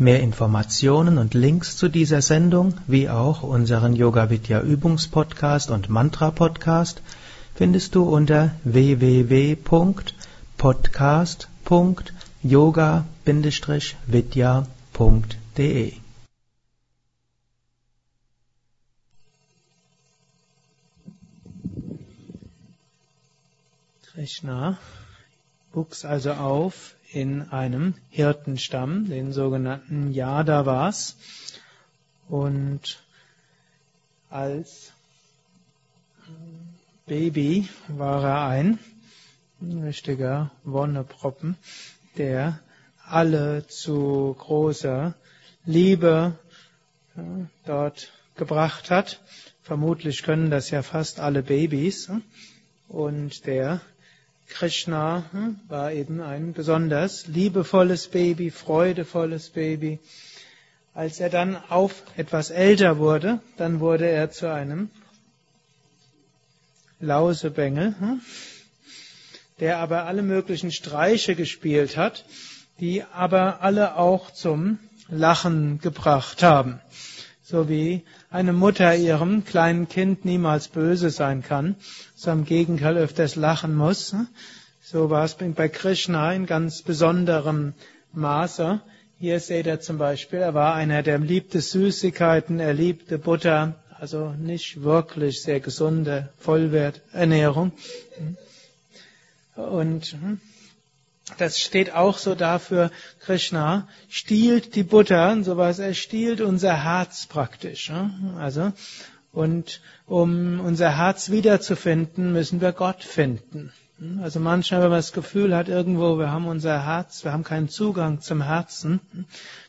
Mehr Informationen und Links zu dieser Sendung, wie auch unseren Yoga Vidya Übungspodcast und Mantra Podcast findest du unter www.podcast.yoga-vidya.de. Krishna wuchs also auf in einem Hirtenstamm, den sogenannten Yadavas. Und als Baby war er ein richtiger Wonneproppen, der alle zu großer Liebe dort gebracht hat. Vermutlich können das ja fast alle Babys. Und der Krishna hm, war eben ein besonders liebevolles Baby, freudevolles Baby. Als er dann auf etwas älter wurde, dann wurde er zu einem Lausebengel, hm, der aber alle möglichen Streiche gespielt hat, die aber alle auch zum Lachen gebracht haben. So wie eine Mutter ihrem kleinen Kind niemals böse sein kann, so im Gegenteil öfters lachen muss. So war es bei Krishna in ganz besonderem Maße. Hier seht ihr zum Beispiel, er war einer, der liebte Süßigkeiten, er liebte Butter, also nicht wirklich sehr gesunde Vollwerternährung. Und das steht auch so dafür, Krishna stiehlt die Butter und sowas, er stiehlt unser Herz praktisch. Also, und um unser Herz wiederzufinden, müssen wir Gott finden. Also manchmal, wenn man das Gefühl hat, irgendwo, wir haben unser Herz, wir haben keinen Zugang zum Herzen,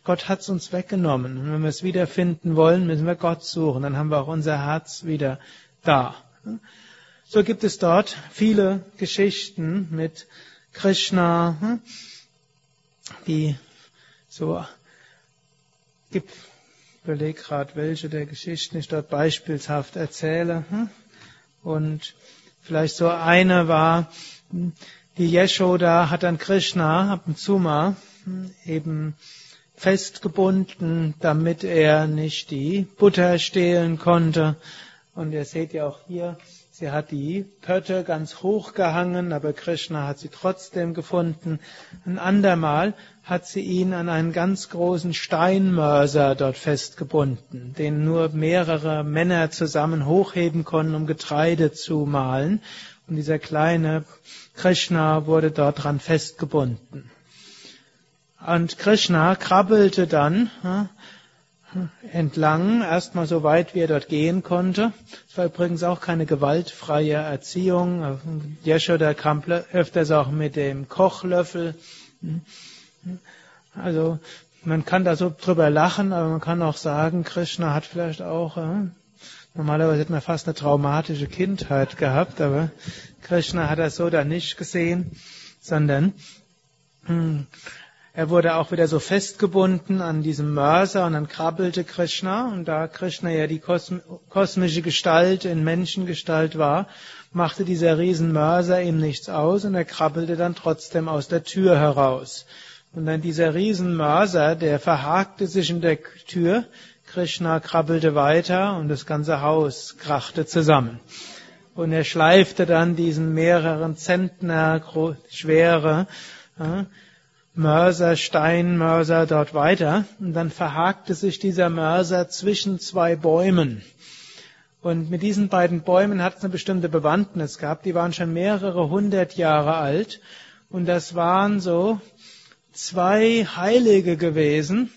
Gott hat es uns weggenommen. Und wenn wir es wiederfinden wollen, müssen wir Gott suchen, dann haben wir auch unser Herz wieder da. So gibt es dort viele Geschichten mit Krishna, hm, die so gibt, überleg gerade, welche der Geschichten ich dort beispielshaft erzähle. Hm. Und vielleicht so eine war, hm, die Yeshoda hat dann Krishna ab und zu mal eben festgebunden, damit er nicht die Butter stehlen konnte. Und ihr seht ja auch hier, Sie hat die Pötte ganz hoch gehangen, aber Krishna hat sie trotzdem gefunden. Ein andermal hat sie ihn an einen ganz großen Steinmörser dort festgebunden, den nur mehrere Männer zusammen hochheben konnten, um Getreide zu mahlen. Und dieser kleine Krishna wurde dort dran festgebunden. Und Krishna krabbelte dann entlang, erstmal so weit, wie er dort gehen konnte. Es war übrigens auch keine gewaltfreie Erziehung. Yeshoda kam öfters auch mit dem Kochlöffel. Also man kann da so drüber lachen, aber man kann auch sagen, Krishna hat vielleicht auch, äh, normalerweise hat man fast eine traumatische Kindheit gehabt, aber Krishna hat das so da nicht gesehen, sondern hm, er wurde auch wieder so festgebunden an diesem Mörser und dann krabbelte Krishna und da Krishna ja die kosmische Gestalt in Menschengestalt war, machte dieser Riesenmörser ihm nichts aus und er krabbelte dann trotzdem aus der Tür heraus. Und dann dieser Riesenmörser, der verhakte sich in der Tür, Krishna krabbelte weiter und das ganze Haus krachte zusammen. Und er schleifte dann diesen mehreren Zentner schwere Mörser, Steinmörser dort weiter und dann verhakte sich dieser Mörser zwischen zwei Bäumen. Und mit diesen beiden Bäumen hat es eine bestimmte Bewandtnis gehabt. Die waren schon mehrere hundert Jahre alt und das waren so zwei Heilige gewesen,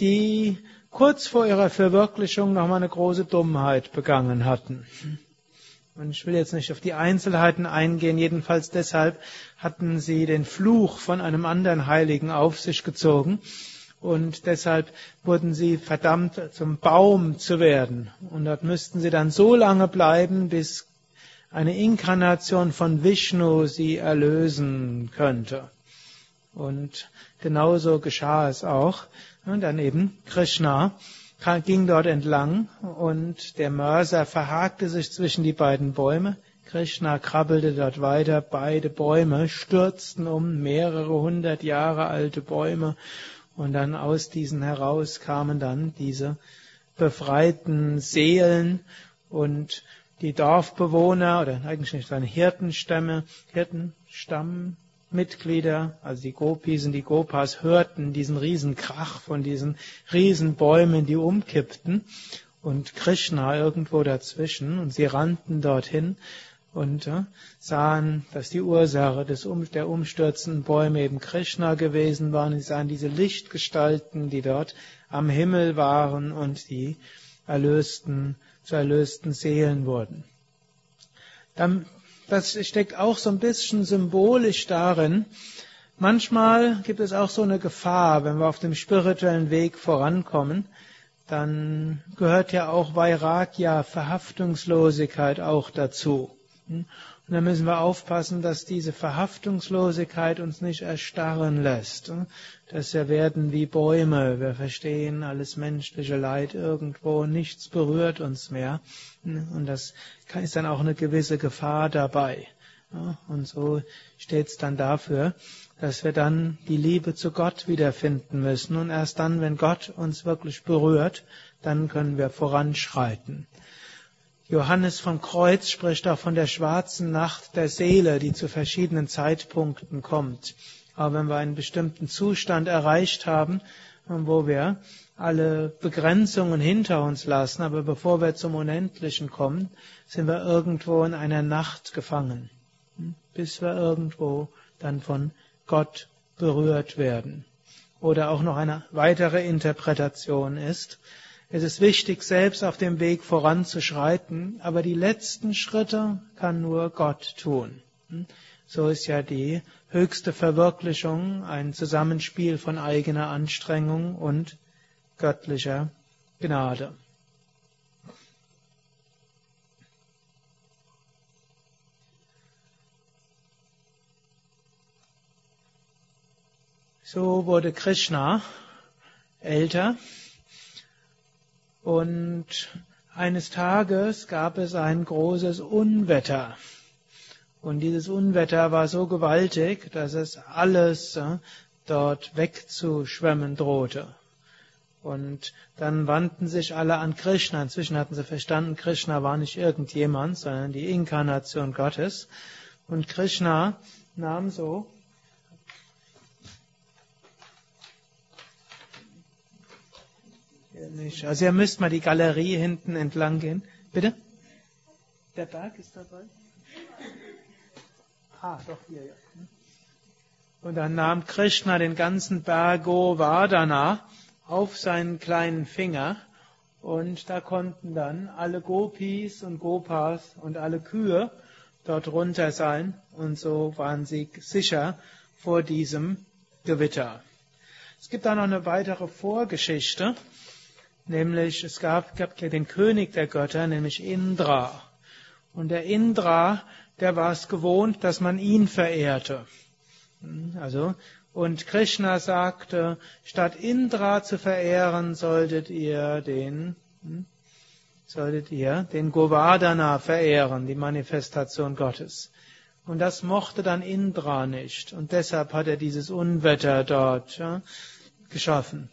die kurz vor ihrer Verwirklichung nochmal eine große Dummheit begangen hatten. Und ich will jetzt nicht auf die Einzelheiten eingehen, jedenfalls deshalb hatten sie den Fluch von einem anderen Heiligen auf sich gezogen. und deshalb wurden sie verdammt zum Baum zu werden. Und dort müssten sie dann so lange bleiben, bis eine Inkarnation von Vishnu sie erlösen könnte. Und genauso geschah es auch. Und dann eben Krishna ging dort entlang und der Mörser verhakte sich zwischen die beiden Bäume. Krishna krabbelte dort weiter, beide Bäume stürzten um, mehrere hundert Jahre alte Bäume und dann aus diesen heraus kamen dann diese befreiten Seelen und die Dorfbewohner oder eigentlich nicht seine Hirtenstämme, Hirtenstammmitglieder, also die Gopis und die Gopas hörten diesen Riesenkrach von diesen Riesenbäumen, die umkippten und Krishna irgendwo dazwischen und sie rannten dorthin und äh, sahen, dass die Ursache des der umstürzenden Bäume eben Krishna gewesen waren. Sie sahen diese Lichtgestalten, die dort am Himmel waren und die erlösten, zu erlösten Seelen wurden. Dann, das steckt auch so ein bisschen symbolisch darin. Manchmal gibt es auch so eine Gefahr, wenn wir auf dem spirituellen Weg vorankommen, dann gehört ja auch Vairagya, Verhaftungslosigkeit auch dazu. Und da müssen wir aufpassen, dass diese Verhaftungslosigkeit uns nicht erstarren lässt. Dass wir werden wie Bäume. Wir verstehen alles menschliche Leid irgendwo. Nichts berührt uns mehr. Und das ist dann auch eine gewisse Gefahr dabei. Und so steht es dann dafür, dass wir dann die Liebe zu Gott wiederfinden müssen. Und erst dann, wenn Gott uns wirklich berührt, dann können wir voranschreiten. Johannes vom Kreuz spricht auch von der schwarzen Nacht der Seele, die zu verschiedenen Zeitpunkten kommt. Aber wenn wir einen bestimmten Zustand erreicht haben, wo wir alle Begrenzungen hinter uns lassen, aber bevor wir zum Unendlichen kommen, sind wir irgendwo in einer Nacht gefangen, bis wir irgendwo dann von Gott berührt werden. Oder auch noch eine weitere Interpretation ist, es ist wichtig, selbst auf dem Weg voranzuschreiten, aber die letzten Schritte kann nur Gott tun. So ist ja die höchste Verwirklichung ein Zusammenspiel von eigener Anstrengung und göttlicher Gnade. So wurde Krishna älter und eines Tages gab es ein großes Unwetter. Und dieses Unwetter war so gewaltig, dass es alles äh, dort wegzuschwemmen drohte. Und dann wandten sich alle an Krishna. Inzwischen hatten sie verstanden, Krishna war nicht irgendjemand, sondern die Inkarnation Gottes. Und Krishna nahm so nicht. Also ihr müsst mal die Galerie hinten entlang gehen. Bitte? Der Berg ist dabei? Ah, doch hier, ja. Und dann nahm Krishna den ganzen Berg Govardhana auf seinen kleinen Finger und da konnten dann alle Gopis und Gopas und alle Kühe dort runter sein und so waren sie sicher vor diesem Gewitter. Es gibt da noch eine weitere Vorgeschichte. Nämlich, es gab, gab den König der Götter, nämlich Indra. Und der Indra, der war es gewohnt, dass man ihn verehrte. Also, und Krishna sagte, statt Indra zu verehren, solltet ihr den, solltet ihr den Govardhana verehren, die Manifestation Gottes. Und das mochte dann Indra nicht. Und deshalb hat er dieses Unwetter dort ja, geschaffen.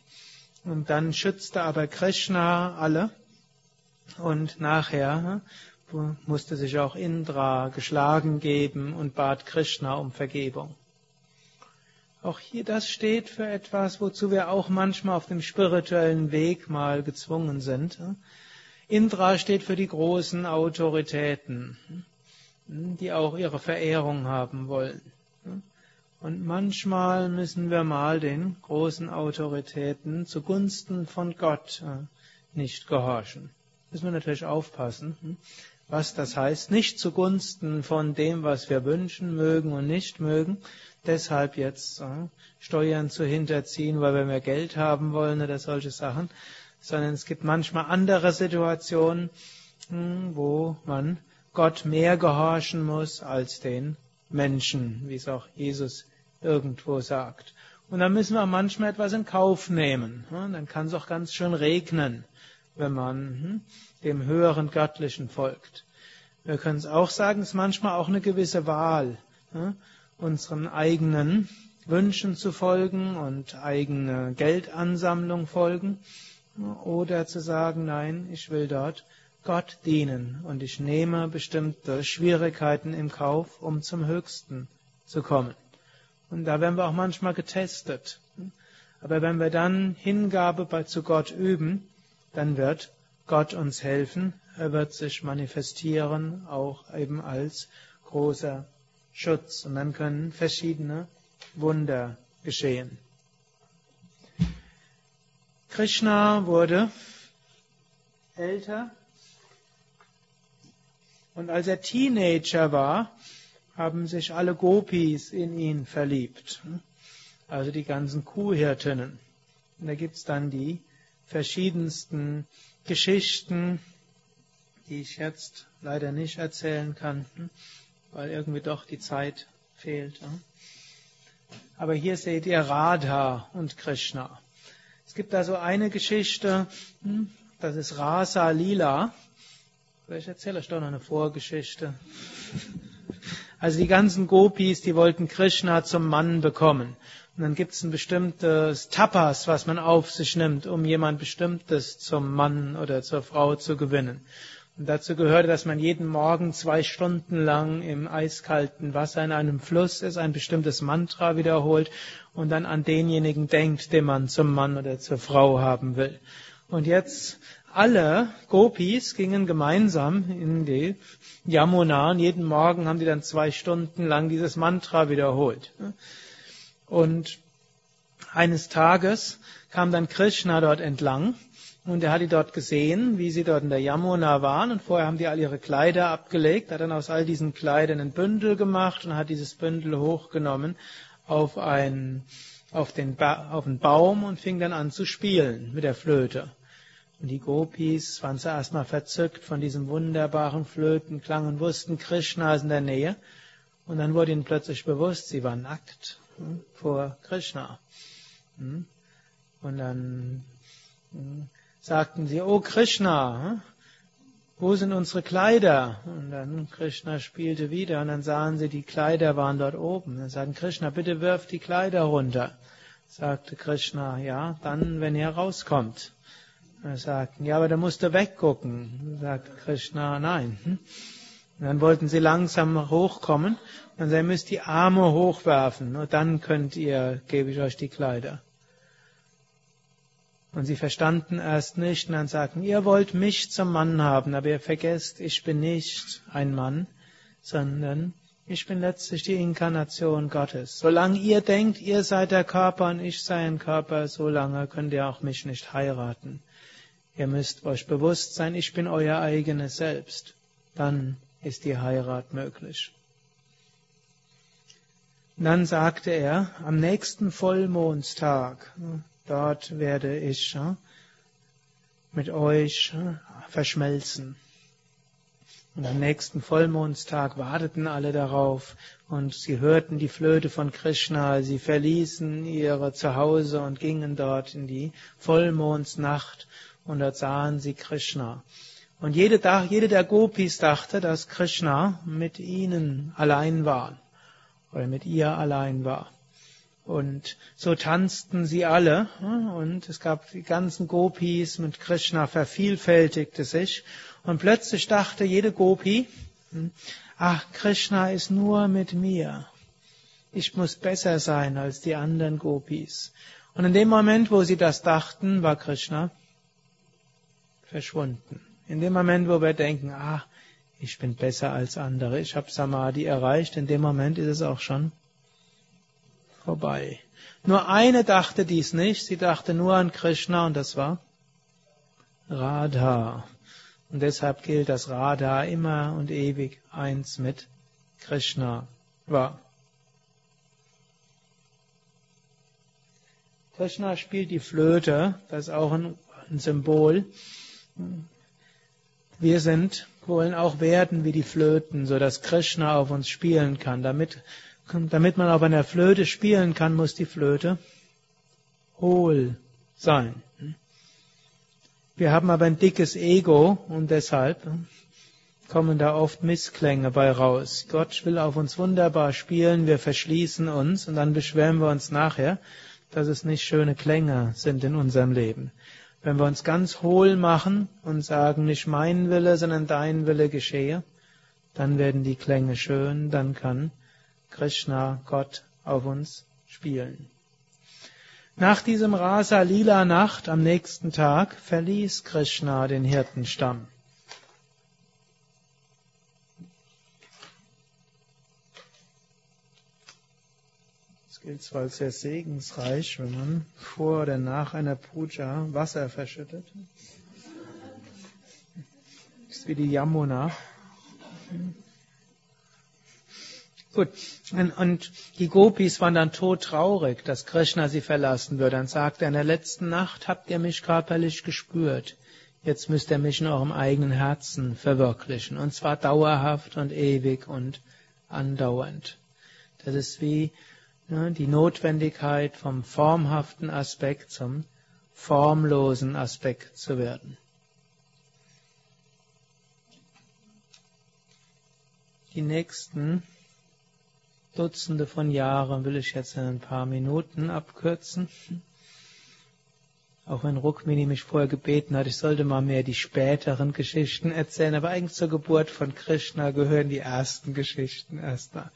Und dann schützte aber Krishna alle. Und nachher hm, musste sich auch Indra geschlagen geben und bat Krishna um Vergebung. Auch hier das steht für etwas, wozu wir auch manchmal auf dem spirituellen Weg mal gezwungen sind. Indra steht für die großen Autoritäten, die auch ihre Verehrung haben wollen. Und manchmal müssen wir mal den großen Autoritäten zugunsten von Gott äh, nicht gehorchen. Müssen wir natürlich aufpassen, hm, was das heißt. Nicht zugunsten von dem, was wir wünschen, mögen und nicht mögen, deshalb jetzt äh, Steuern zu hinterziehen, weil wir mehr Geld haben wollen oder solche Sachen, sondern es gibt manchmal andere Situationen, hm, wo man Gott mehr gehorchen muss als den Menschen, wie es auch Jesus irgendwo sagt. Und dann müssen wir manchmal etwas in Kauf nehmen. Dann kann es auch ganz schön regnen, wenn man hm, dem höheren Göttlichen folgt. Wir können es auch sagen, es ist manchmal auch eine gewisse Wahl, unseren eigenen Wünschen zu folgen und eigene Geldansammlung folgen oder zu sagen, nein, ich will dort Gott dienen und ich nehme bestimmte Schwierigkeiten im Kauf, um zum Höchsten zu kommen. Und da werden wir auch manchmal getestet. Aber wenn wir dann Hingabe zu Gott üben, dann wird Gott uns helfen. Er wird sich manifestieren, auch eben als großer Schutz. Und dann können verschiedene Wunder geschehen. Krishna wurde älter und als er Teenager war, haben sich alle Gopis in ihn verliebt. Also die ganzen Kuhhirtinnen. Und da gibt's dann die verschiedensten Geschichten, die ich jetzt leider nicht erzählen kann, weil irgendwie doch die Zeit fehlt. Aber hier seht ihr Radha und Krishna. Es gibt da so eine Geschichte, hm, das ist Rasa Lila. Vielleicht erzähle ich doch noch eine Vorgeschichte. Also die ganzen Gopis, die wollten Krishna zum Mann bekommen. Und dann gibt es ein bestimmtes Tapas, was man auf sich nimmt, um jemand Bestimmtes zum Mann oder zur Frau zu gewinnen. Und dazu gehörte, dass man jeden Morgen zwei Stunden lang im eiskalten Wasser in einem Fluss ist, ein bestimmtes Mantra wiederholt und dann an denjenigen denkt, den man zum Mann oder zur Frau haben will. Und jetzt alle Gopis gingen gemeinsam in die Yamuna und jeden Morgen haben die dann zwei Stunden lang dieses Mantra wiederholt. Und eines Tages kam dann Krishna dort entlang und er hat die dort gesehen, wie sie dort in der Yamuna waren und vorher haben die all ihre Kleider abgelegt, hat dann aus all diesen Kleidern ein Bündel gemacht und hat dieses Bündel hochgenommen auf einen, auf den, ba auf einen Baum und fing dann an zu spielen mit der Flöte. Und die Gopis waren zuerst mal verzückt von diesem wunderbaren Flötenklang und wussten, Krishna ist in der Nähe. Und dann wurde ihnen plötzlich bewusst, sie waren nackt hm, vor Krishna. Hm. Und dann hm, sagten sie, oh Krishna, wo sind unsere Kleider? Und dann Krishna spielte wieder und dann sahen sie, die Kleider waren dort oben. Dann sagten Krishna, bitte wirf die Kleider runter. Sagte Krishna, ja, dann, wenn ihr rauskommt. Er sagten, ja, aber da musst du weggucken. Sagt Krishna, nein. Und dann wollten sie langsam hochkommen. Dann sie müsst die Arme hochwerfen. Nur dann könnt ihr, gebe ich euch die Kleider. Und sie verstanden erst nicht und dann sagten, ihr wollt mich zum Mann haben, aber ihr vergesst, ich bin nicht ein Mann, sondern ich bin letztlich die Inkarnation Gottes. Solange ihr denkt, ihr seid der Körper und ich sei ein Körper, solange könnt ihr auch mich nicht heiraten. Ihr müsst euch bewusst sein, ich bin euer eigenes Selbst. Dann ist die Heirat möglich. dann sagte er, am nächsten Vollmondstag, dort werde ich mit euch verschmelzen. Und am nächsten Vollmondstag warteten alle darauf und sie hörten die Flöte von Krishna, sie verließen ihre Zuhause und gingen dort in die Vollmondsnacht und dort sahen sie Krishna. Und jede, jede der Gopis dachte, dass Krishna mit ihnen allein war oder mit ihr allein war. Und so tanzten sie alle und es gab die ganzen Gopis mit Krishna vervielfältigte sich und plötzlich dachte jede Gopi, ach, Krishna ist nur mit mir. Ich muss besser sein als die anderen Gopis. Und in dem Moment, wo sie das dachten, war Krishna verschwunden. In dem Moment, wo wir denken, ah, ich bin besser als andere, ich habe Samadhi erreicht, in dem Moment ist es auch schon vorbei. Nur eine dachte dies nicht, sie dachte nur an Krishna und das war Radha. Und deshalb gilt, dass Radha immer und ewig eins mit Krishna war. Krishna spielt die Flöte, das ist auch ein, ein Symbol. Wir sind, wollen auch werden wie die Flöten, so dass Krishna auf uns spielen kann. Damit, damit man auf einer Flöte spielen kann, muss die Flöte hohl sein. Wir haben aber ein dickes Ego und deshalb kommen da oft Missklänge bei raus. Gott will auf uns wunderbar spielen, wir verschließen uns und dann beschweren wir uns nachher, dass es nicht schöne Klänge sind in unserem Leben. Wenn wir uns ganz hohl machen und sagen, nicht mein Wille, sondern dein Wille geschehe, dann werden die Klänge schön, dann kann Krishna, Gott, auf uns spielen. Nach diesem Rasa Lila Nacht am nächsten Tag verließ Krishna den Hirtenstamm. Gilt zwar sehr segensreich, wenn man vor oder nach einer Puja Wasser verschüttet. Das ist wie die Yamuna. Gut, und die Gopis waren dann todtraurig, dass Krishna sie verlassen würde. Dann sagte er, in der letzten Nacht habt ihr mich körperlich gespürt. Jetzt müsst ihr mich in eurem eigenen Herzen verwirklichen. Und zwar dauerhaft und ewig und andauernd. Das ist wie die Notwendigkeit vom formhaften Aspekt zum formlosen Aspekt zu werden. Die nächsten Dutzende von Jahren will ich jetzt in ein paar Minuten abkürzen. Auch wenn Rukmini mich vorher gebeten hat, ich sollte mal mehr die späteren Geschichten erzählen, aber eigentlich zur Geburt von Krishna gehören die ersten Geschichten erstmal.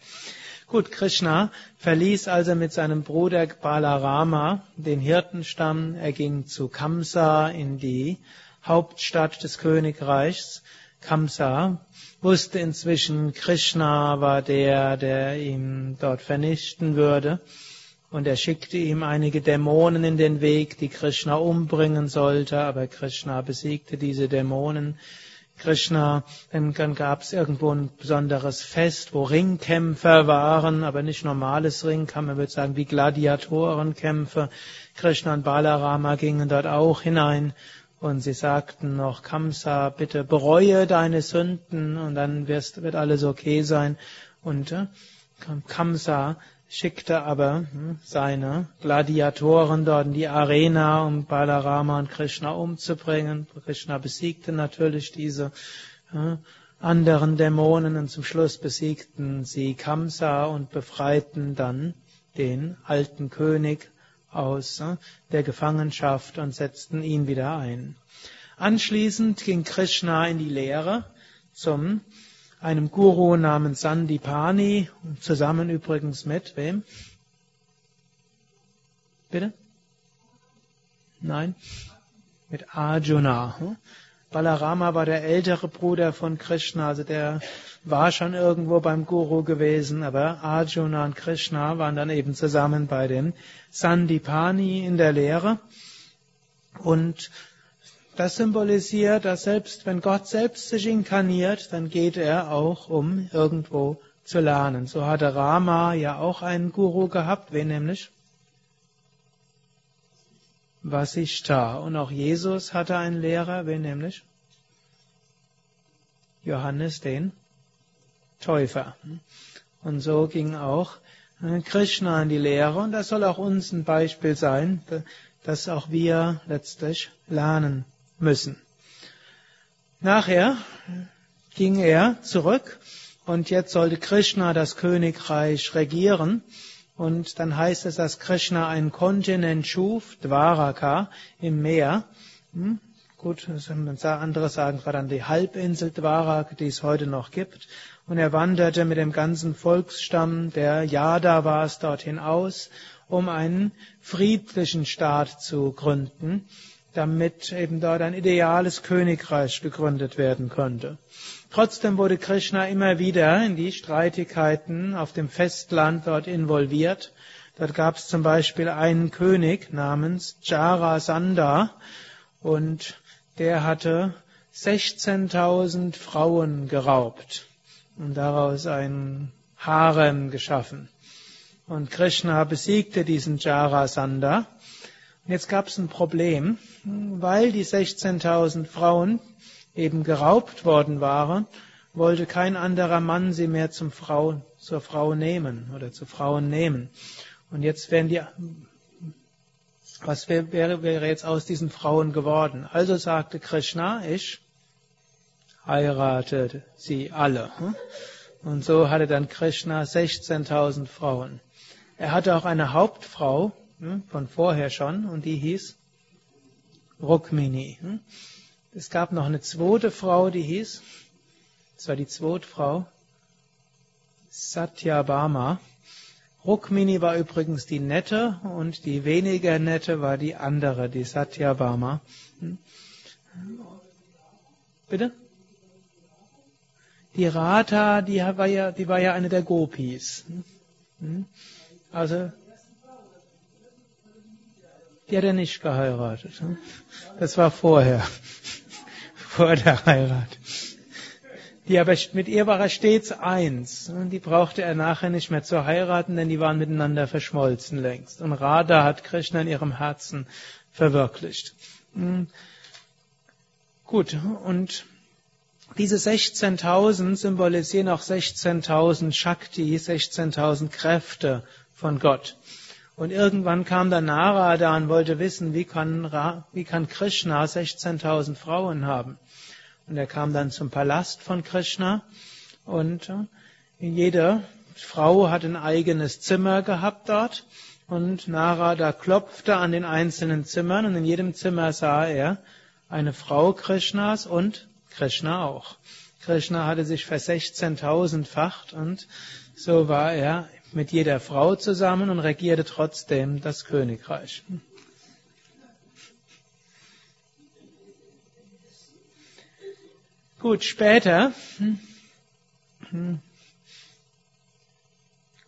Gut, Krishna verließ also mit seinem Bruder Balarama den Hirtenstamm. Er ging zu Kamsa in die Hauptstadt des Königreichs. Kamsa wusste inzwischen, Krishna war der, der ihn dort vernichten würde. Und er schickte ihm einige Dämonen in den Weg, die Krishna umbringen sollte, aber Krishna besiegte diese Dämonen. Krishna, dann gab es irgendwo ein besonderes Fest, wo Ringkämpfer waren, aber nicht normales Ringkampf, man würde sagen wie Gladiatorenkämpfe. Krishna und Balarama gingen dort auch hinein und sie sagten noch, Kamsa, bitte bereue deine Sünden und dann wirst, wird alles okay sein. Und äh, Kamsa schickte aber hm, seine Gladiatoren dort in die Arena, um Balarama und Krishna umzubringen. Krishna besiegte natürlich diese hm, anderen Dämonen und zum Schluss besiegten sie Kamsa und befreiten dann den alten König aus hm, der Gefangenschaft und setzten ihn wieder ein. Anschließend ging Krishna in die Lehre zum einem Guru namens Sandipani, zusammen übrigens mit wem? Bitte? Nein? Mit Arjuna. Hm? Balarama war der ältere Bruder von Krishna, also der war schon irgendwo beim Guru gewesen, aber Arjuna und Krishna waren dann eben zusammen bei dem Sandipani in der Lehre. Und das symbolisiert, dass selbst wenn Gott selbst sich inkarniert, dann geht er auch, um irgendwo zu lernen. So hatte Rama ja auch einen Guru gehabt, wen nämlich? Vasishta. Und auch Jesus hatte einen Lehrer, wen nämlich? Johannes den Täufer. Und so ging auch Krishna in die Lehre und das soll auch uns ein Beispiel sein, dass auch wir letztlich lernen müssen. Nachher ging er zurück und jetzt sollte Krishna das Königreich regieren. Und dann heißt es, dass Krishna einen Kontinent schuf, Dwaraka, im Meer. Hm? Gut, andere sagen gerade an die Halbinsel Dwaraka, die es heute noch gibt. Und er wanderte mit dem ganzen Volksstamm der Yadavas dorthin aus, um einen friedlichen Staat zu gründen damit eben dort ein ideales Königreich gegründet werden konnte. Trotzdem wurde Krishna immer wieder in die Streitigkeiten auf dem Festland dort involviert. Dort gab es zum Beispiel einen König namens Jarasandha und der hatte 16.000 Frauen geraubt und daraus ein Harem geschaffen. Und Krishna besiegte diesen Jarasandha Jetzt gab es ein Problem, weil die 16.000 Frauen eben geraubt worden waren, wollte kein anderer Mann sie mehr zum Frau, zur Frau nehmen oder zu Frauen nehmen. Und jetzt werden die, was wäre, wäre jetzt aus diesen Frauen geworden? Also sagte Krishna, ich heiratete sie alle. Und so hatte dann Krishna 16.000 Frauen. Er hatte auch eine Hauptfrau von vorher schon und die hieß Rukmini. Hm. Es gab noch eine zweite Frau, die hieß, das war die zweite Frau, Satyabhama. Rukmini war übrigens die nette und die weniger nette war die andere, die Satyabhama. Hm. Bitte? Die Rata, die war ja, die war ja eine der Gopis. Also, die hat er nicht geheiratet. Das war vorher. Vor der Heirat. Die aber, mit ihr war er stets eins. Und die brauchte er nachher nicht mehr zu heiraten, denn die waren miteinander verschmolzen längst. Und Radha hat Krishna in ihrem Herzen verwirklicht. Hm. Gut, und diese 16.000 symbolisieren auch 16.000 Shakti, 16.000 Kräfte von Gott. Und irgendwann kam der Narada und wollte wissen, wie kann, wie kann Krishna 16.000 Frauen haben. Und er kam dann zum Palast von Krishna und äh, jede Frau hat ein eigenes Zimmer gehabt dort und Narada klopfte an den einzelnen Zimmern und in jedem Zimmer sah er eine Frau Krishnas und Krishna auch. Krishna hatte sich versechzehntausendfacht und so war er mit jeder Frau zusammen und regierte trotzdem das Königreich. Gut, später.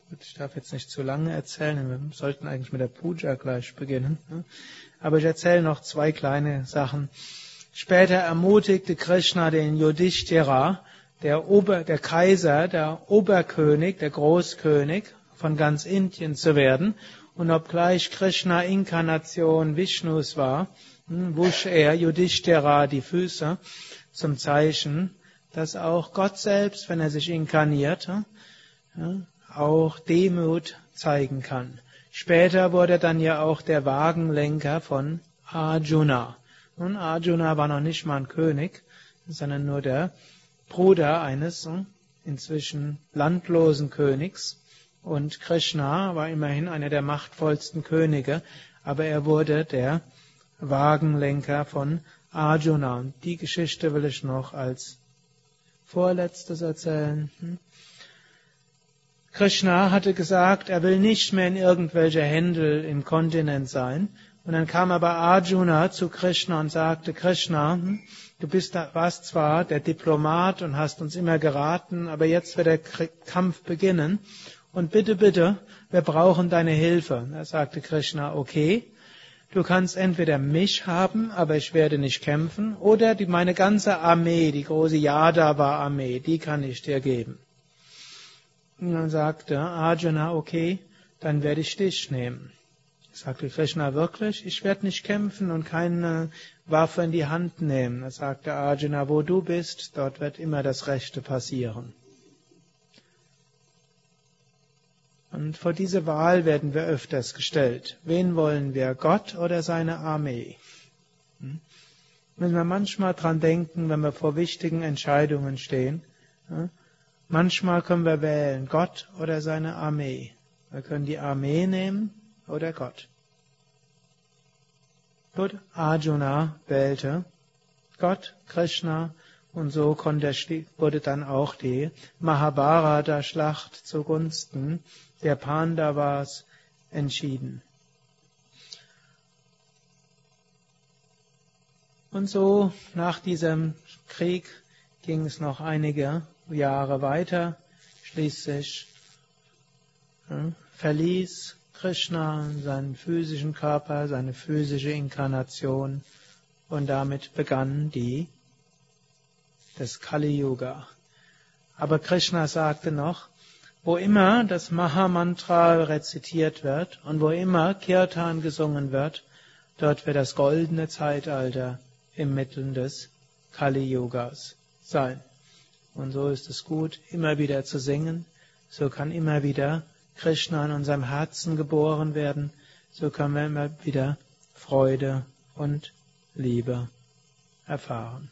Gut, ich darf jetzt nicht zu lange erzählen, wir sollten eigentlich mit der Puja gleich beginnen. Aber ich erzähle noch zwei kleine Sachen. Später ermutigte Krishna den Yudhishthira, der, Ober, der Kaiser, der Oberkönig, der Großkönig von ganz Indien zu werden. Und obgleich Krishna Inkarnation Vishnus war, hm, wusch er Yudhishthira die Füße zum Zeichen, dass auch Gott selbst, wenn er sich inkarniert, hm, auch Demut zeigen kann. Später wurde dann ja auch der Wagenlenker von Arjuna. Und Arjuna war noch nicht mal ein König, sondern nur der Bruder eines hm, inzwischen landlosen Königs. Und Krishna war immerhin einer der machtvollsten Könige, aber er wurde der Wagenlenker von Arjuna. Und die Geschichte will ich noch als vorletztes erzählen. Hm. Krishna hatte gesagt, er will nicht mehr in irgendwelche Händel im Kontinent sein, und dann kam aber Arjuna zu Krishna und sagte, Krishna, hm, du bist, warst zwar der Diplomat und hast uns immer geraten, aber jetzt wird der Kampf beginnen. Und bitte, bitte, wir brauchen deine Hilfe. Da sagte Krishna, okay, du kannst entweder mich haben, aber ich werde nicht kämpfen, oder die, meine ganze Armee, die große Yadava-Armee, die kann ich dir geben. Und dann sagte Arjuna, okay, dann werde ich dich nehmen. Sagte Krishna wirklich, ich werde nicht kämpfen und keine Waffe in die Hand nehmen. Er sagte Arjuna, wo du bist, dort wird immer das Rechte passieren. Und vor diese Wahl werden wir öfters gestellt. Wen wollen wir, Gott oder seine Armee? Hm? Müssen wir manchmal dran denken, wenn wir vor wichtigen Entscheidungen stehen. Hm? Manchmal können wir wählen, Gott oder seine Armee. Wir können die Armee nehmen oder Gott. Gut, Arjuna wählte Gott, Krishna, und so wurde dann auch die Mahabharata-Schlacht zugunsten der Pandavas entschieden. Und so nach diesem Krieg ging es noch einige Jahre weiter. Schließlich hm, verließ Krishna seinen physischen Körper, seine physische Inkarnation und damit begann die das Kali Yuga. Aber Krishna sagte noch, wo immer das Mahamantra rezitiert wird und wo immer Kirtan gesungen wird, Dort wird das goldene Zeitalter inmitten des Kali-Yogas sein. Und so ist es gut, immer wieder zu singen. So kann immer wieder Krishna in unserem Herzen geboren werden. So können wir immer wieder Freude und Liebe erfahren.